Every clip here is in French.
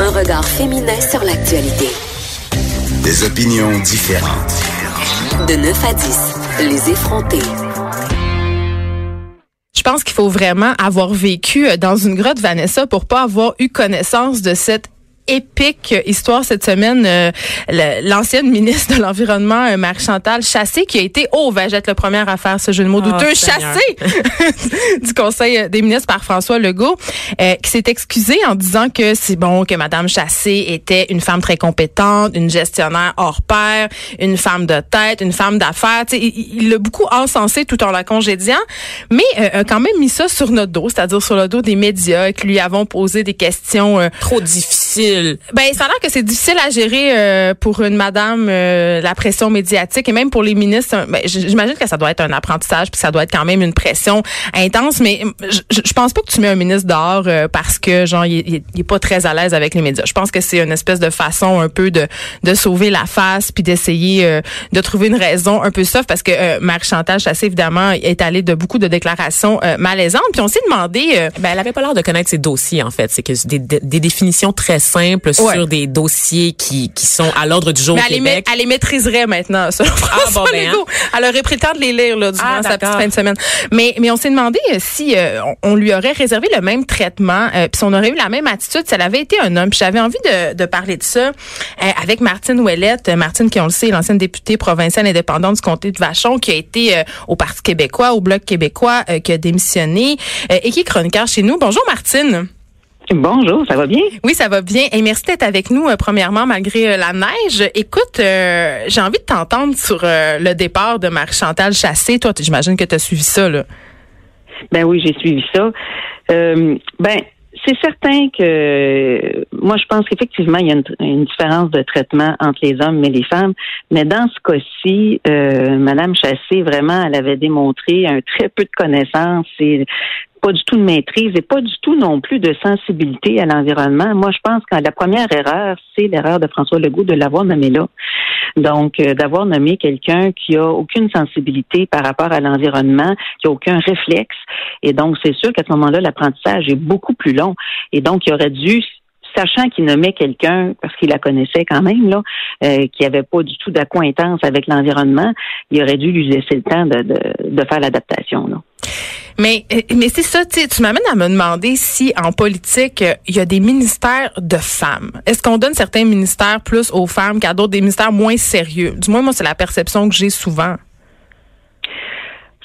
Un regard féminin sur l'actualité. Des opinions différentes. De 9 à 10, les effrontés. Je pense qu'il faut vraiment avoir vécu dans une grotte Vanessa pour pas avoir eu connaissance de cette épique histoire cette semaine. Euh, l'ancienne ministre de l'Environnement, euh, Marie-Chantal Chassé, qui a été, oh, va être le premier à faire ce jeu de mots oh, douteux, chassé du Conseil des ministres par François Legault, euh, qui s'est excusé en disant que c'est bon que Madame Chassé était une femme très compétente, une gestionnaire hors pair, une femme de tête, une femme d'affaires. Il l'a beaucoup encensé tout en la congédiant, mais a quand même mis ça sur notre dos, c'est-à-dire sur le dos des médias qui lui avons posé des questions trop difficiles ben, ça a l'air que c'est difficile à gérer euh, pour une madame euh, la pression médiatique et même pour les ministres. Ben, j'imagine que ça doit être un apprentissage puis ça doit être quand même une pression intense. Mais je, je pense pas que tu mets un ministre dehors euh, parce que genre il, il, est pas très à l'aise avec les médias. Je pense que c'est une espèce de façon un peu de de sauver la face puis d'essayer de trouver une raison un peu soft parce que Marie Chantal Chassé évidemment est allée de beaucoup de déclarations malaisantes. Puis on s'est demandé. ben elle avait pas l'air de connaître ses dossiers en fait. C'est que des, des définitions très simples sur des dossiers qui, qui sont à l'ordre du jour au Québec. Elle les maîtriserait maintenant, ça. Ah, bon, ben, hein. Elle aurait pris le temps de les lire là, durant ah, sa petite fin de semaine. Mais, mais on s'est demandé euh, si euh, on, lui aurait réservé le même traitement, euh, puis si on aurait eu la même attitude si elle avait été un homme. Puis j'avais envie de, de parler de ça avec Martine Ouellette. Martine, qui on le sait, l'ancienne députée provinciale indépendante du comté de Vachon, qui a été au Parti québécois, au Bloc québécois, qui a démissionné et qui est chroniqueur chez nous. Bonjour Martine. Bonjour, ça va bien? Oui, ça va bien. Et merci d'être avec nous, euh, premièrement, malgré euh, la neige. Écoute, euh, j'ai envie de t'entendre sur le départ de Marie-Chantal Chassé. Toi, j'imagine que tu as suivi ça, là. Ben oui, j'ai suivi ça. ben, c'est certain que moi je pense qu'effectivement il y a une, différence de traitement entre les hommes et les femmes, mais dans ce cas-ci, euh, Madame Chassé vraiment, elle avait démontré un très peu de connaissances et pas du tout de maîtrise et pas du tout non plus de sensibilité à l'environnement. Moi, je pense que la première erreur, c'est l'erreur de François Legault de l'avoir nommé là. Donc, euh, d'avoir nommé quelqu'un qui a aucune sensibilité par rapport à l'environnement, qui a aucun réflexe. Et donc, c'est sûr qu'à ce moment-là, l'apprentissage est beaucoup plus long. Et donc, il aurait dû sachant qu'il nommait quelqu'un, parce qu'il la connaissait quand même, là, euh, qui avait pas du tout d'acquaintance avec l'environnement, il aurait dû lui laisser le temps de, de, faire l'adaptation. Mais, euh, mais c'est ça, tu m'amènes à me demander si en politique, euh, il y a des ministères de femmes. Est-ce qu'on donne certains ministères plus aux femmes qu'à d'autres, des ministères moins sérieux? Du moins, moi, c'est la perception que j'ai souvent.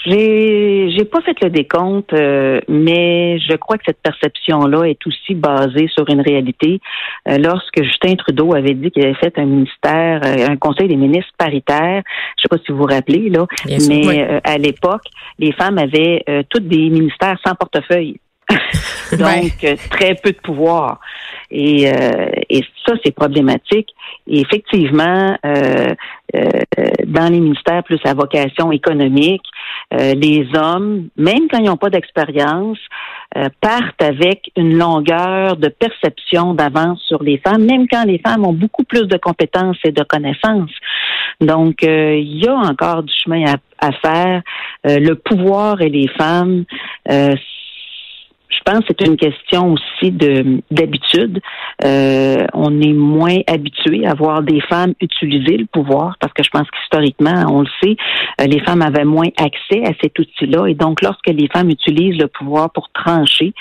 J'ai j'ai pas fait le décompte, euh, mais je crois que cette perception-là est aussi basée sur une réalité. Euh, lorsque Justin Trudeau avait dit qu'il avait fait un ministère, euh, un conseil des ministres paritaire, je sais pas si vous vous rappelez là, mais à l'époque, les femmes avaient toutes des ministères sans portefeuille. Donc, très peu de pouvoir. Et, et ça, c'est problématique. Et effectivement, euh, dans les ministères plus à vocation économique, euh, les hommes, même quand ils n'ont pas d'expérience, euh, partent avec une longueur de perception d'avance sur les femmes, même quand les femmes ont beaucoup plus de compétences et de connaissances. Donc, euh, il y a encore du chemin à, à faire. le pouvoir et les femmes, je pense que c'est une question aussi de d'habitude. Euh, on est moins habitué à voir des femmes utiliser le pouvoir parce que je pense qu'historiquement, on le sait, euh, les femmes avaient moins accès à cet outil-là et donc lorsque les femmes utilisent le pouvoir pour trancher,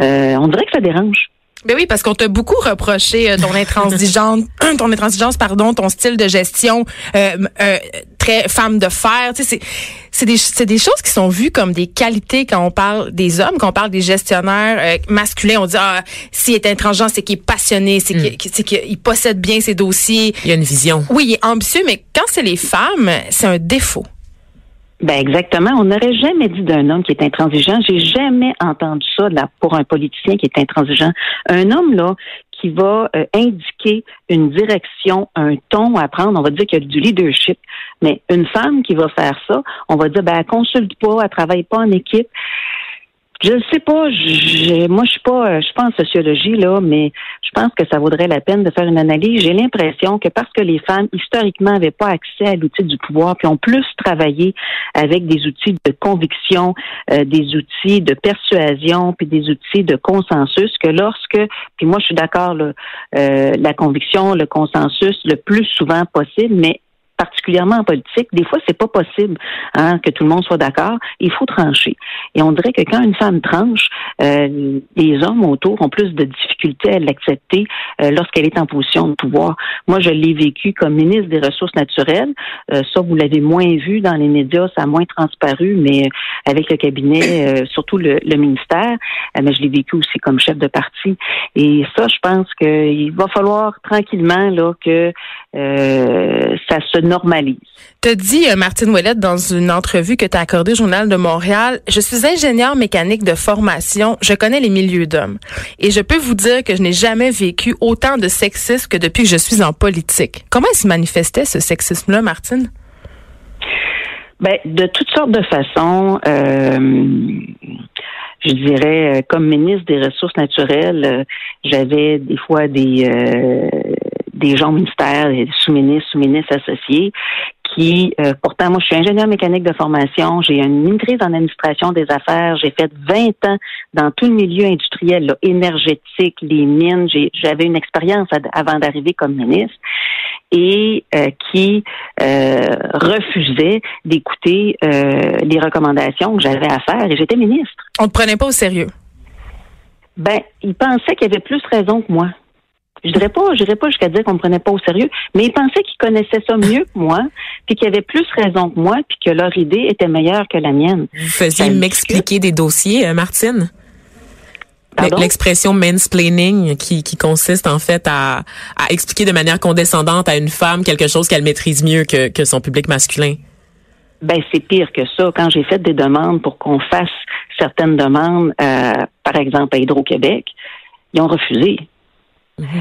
euh, on dirait que ça dérange. Ben oui, parce qu'on t'a beaucoup reproché euh, ton intransigeance, ton intransigeance, pardon, ton style de gestion euh, euh, très femme de fer. Tu sais, c'est c'est des choses qui sont vues comme des qualités quand on parle des hommes, quand on parle des gestionnaires masculins. On dit ah s'il est intransigeant, c'est qu'il est passionné, c'est mm. qu'il qu'il possède bien ses dossiers. Il y a une vision. Oui, il est ambitieux, mais quand c'est les femmes, c'est un défaut. Ben exactement. On n'aurait jamais dit d'un homme qui est intransigeant. J'ai jamais entendu ça là, pour un politicien qui est intransigeant. Un homme là qui va euh, indiquer une direction, un ton à prendre, on va dire qu'il y a du leadership. Mais une femme qui va faire ça, on va dire ben elle consulte pas, elle travaille pas en équipe. Je ne sais pas. moi, je suis pas, je suis pas en sociologie là, mais je pense que ça vaudrait la peine de faire une analyse. J'ai l'impression que parce que les femmes historiquement n'avaient pas accès à l'outil du pouvoir, puis ont plus travaillé avec des outils de conviction, euh, des outils de persuasion, puis des outils de consensus, que lorsque, puis moi, je suis d'accord, euh, la conviction, le consensus, le plus souvent possible, mais particulièrement en politique, des fois, c'est pas possible hein, que tout le monde soit d'accord. Il faut trancher. Et on dirait que quand une femme tranche, euh, les hommes autour ont plus de difficultés à l'accepter euh, lorsqu'elle est en position de pouvoir. Moi, je l'ai vécu comme ministre des Ressources naturelles. Euh, ça, vous l'avez moins vu dans les médias, ça a moins transparu, mais avec le cabinet, surtout le, le ministère, mais je l'ai vécu aussi comme chef de parti. Et ça, je pense qu'il va falloir tranquillement là que ça se normalise. Tu dit, euh, Martine Ouellette, dans une entrevue que tu as accordée au Journal de Montréal, je suis ingénieur mécanique de formation, je connais les milieux d'hommes. Et je peux vous dire que je n'ai jamais vécu autant de sexisme que depuis que je suis en politique. Comment se manifestait ce sexisme-là, Martine? Ben, de toutes sortes de façons. Euh, je dirais, euh, comme ministre des Ressources naturelles, j'avais des fois des des gens au ministère, des sous-ministres, sous-ministres associés, qui, euh, pourtant, moi, je suis ingénieur mécanique de formation, j'ai une maîtrise en administration des affaires, j'ai fait 20 ans dans tout le milieu industriel, énergétique, les mines, j'avais une expérience avant d'arriver comme ministre et euh, qui euh, refusait d'écouter les recommandations que j'avais à faire et j'étais ministre. On ne prenait pas au sérieux? Ben, il pensait qu'il avait plus raison que moi. Je dirais pas, je dirais pas jusqu'à dire qu'on me prenait pas au sérieux, mais ils pensaient qu'ils connaissaient ça mieux que moi, puis qu'ils avaient plus raison que moi, puis que leur idée était meilleure que la mienne. Vous faisiez m'expliquer des dossiers, euh, Martine? L'expression mansplaining qui, qui consiste en fait à, à expliquer de manière condescendante à une femme quelque chose qu'elle maîtrise mieux que, que son public masculin. Ben c'est pire que ça. Quand j'ai fait des demandes pour qu'on fasse certaines demandes, euh, par exemple à Hydro-Québec, ils ont refusé.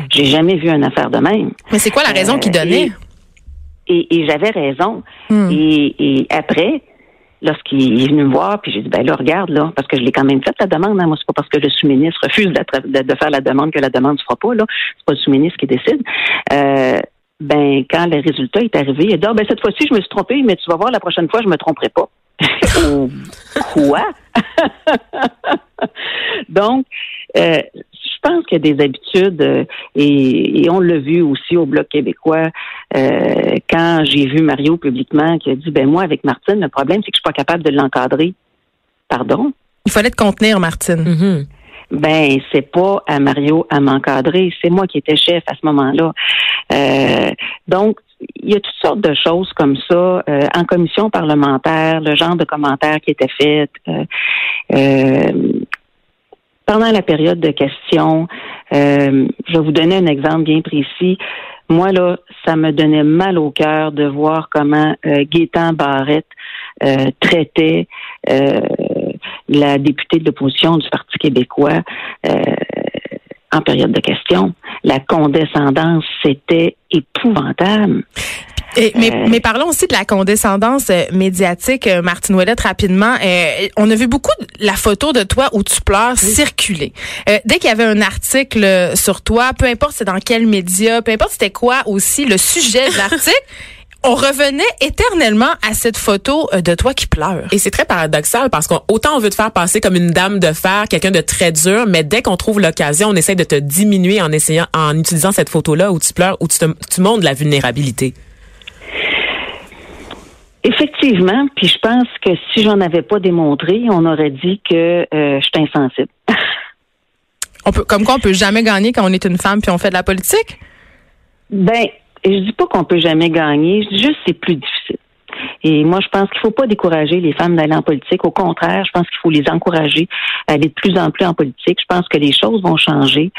J'ai jamais vu une affaire de même. Mais c'est quoi la raison qu'il donnait? Et, j'avais raison. Hmm. Et, après, lorsqu'il est venu me voir, puis j'ai dit, ben là, regarde, là, parce que je l'ai quand même fait la demande. Hein. Moi, c'est pas parce que le sous-ministre refuse de, faire la demande que la demande se fera pas, là. C'est pas le sous-ministre qui décide. Euh, ben, quand le résultat est arrivé, il a dit, ah, ben, cette fois-ci, je me suis trompé, mais tu vas voir, la prochaine fois, je me tromperai pas. Oh, quoi? Donc, euh, je pense qu'il y a des habitudes euh, et, on l'a vu aussi au Bloc québécois euh, quand j'ai vu Mario publiquement qui a dit ben moi avec Martine le problème c'est que je suis pas capable de l'encadrer. Pardon? Il fallait te contenir Martine. Mm-hmm. Ben c'est pas à Mario à m'encadrer, c'est moi qui étais chef à ce moment-là. Euh, donc il y a toutes sortes de choses comme ça en commission parlementaire, le genre de commentaires qui étaient faits. Euh, pendant la période de questions, euh, je vais vous donner un exemple bien précis. Moi, là, ça me donnait mal au cœur de voir comment euh, Gaétan Barrette euh, traitait euh, la députée de l'opposition du Parti québécois en période de questions. La condescendance, c'était épouvantable. Et, mais, euh. mais, parlons aussi de la condescendance euh, médiatique, euh, Martine Ouellette, rapidement. on a vu beaucoup la photo de toi où tu pleures circuler. dès qu'il y avait un article sur toi, peu importe c'est dans quel média, peu importe c'était quoi aussi le sujet de l'article, on revenait éternellement à cette photo de toi qui pleure. Et c'est très paradoxal parce qu'autant on veut te faire passer comme une dame de fer, quelqu'un de très dur, mais dès qu'on trouve l'occasion, on essaie de te diminuer en essayant, en utilisant cette photo-là où tu pleures, où tu, te, tu montres la vulnérabilité. Effectivement, puis je pense que si j'en avais pas démontré, on aurait dit que euh, je suis insensible. on peut, comme quoi, on peut jamais gagner quand on est une femme puis on fait de la politique? Ben, je dis pas qu'on peut jamais gagner, je dis juste c'est plus difficile. Et moi, je pense qu'il faut pas décourager les femmes d'aller en politique. Au contraire, je pense qu'il faut les encourager à aller de plus en plus en politique. Je pense que les choses vont changer.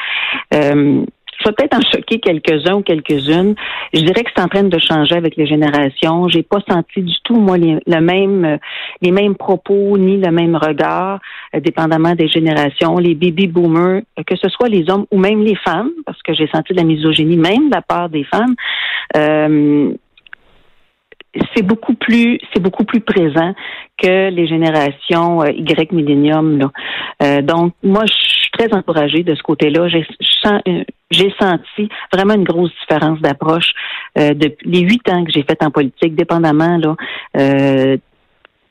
Euh, ça peut-être en choquer quelques-uns ou quelques-unes. Je dirais que c'est en train de changer avec les générations. J'ai pas senti du tout, moi, les, le même, les mêmes propos ni le même regard, euh, dépendamment des générations. Les baby boomers, que ce soit les hommes ou même les femmes, parce que j'ai senti de la misogynie même de la part des femmes. C'est beaucoup plus c'est beaucoup plus présent que les générations euh, Y Millennium. Euh, donc moi je suis très encouragée de ce côté-là. J'ai j'ai senti vraiment une grosse différence d'approche euh, depuis les huit ans que j'ai fait en politique, dépendamment là. Euh,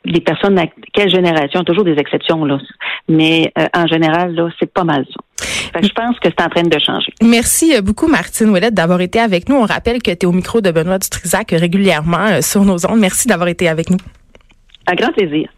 les personnes, quelle génération, toujours des exceptions, là. Mais euh, en général, là, c'est pas mal ça. je pense que c'est en train de changer. Merci euh, beaucoup, Martine Ouellette, d'avoir été avec nous. On rappelle que tu es au micro de Benoît Dutrisac régulièrement sur nos ondes. Merci d'avoir été avec nous. Un grand plaisir.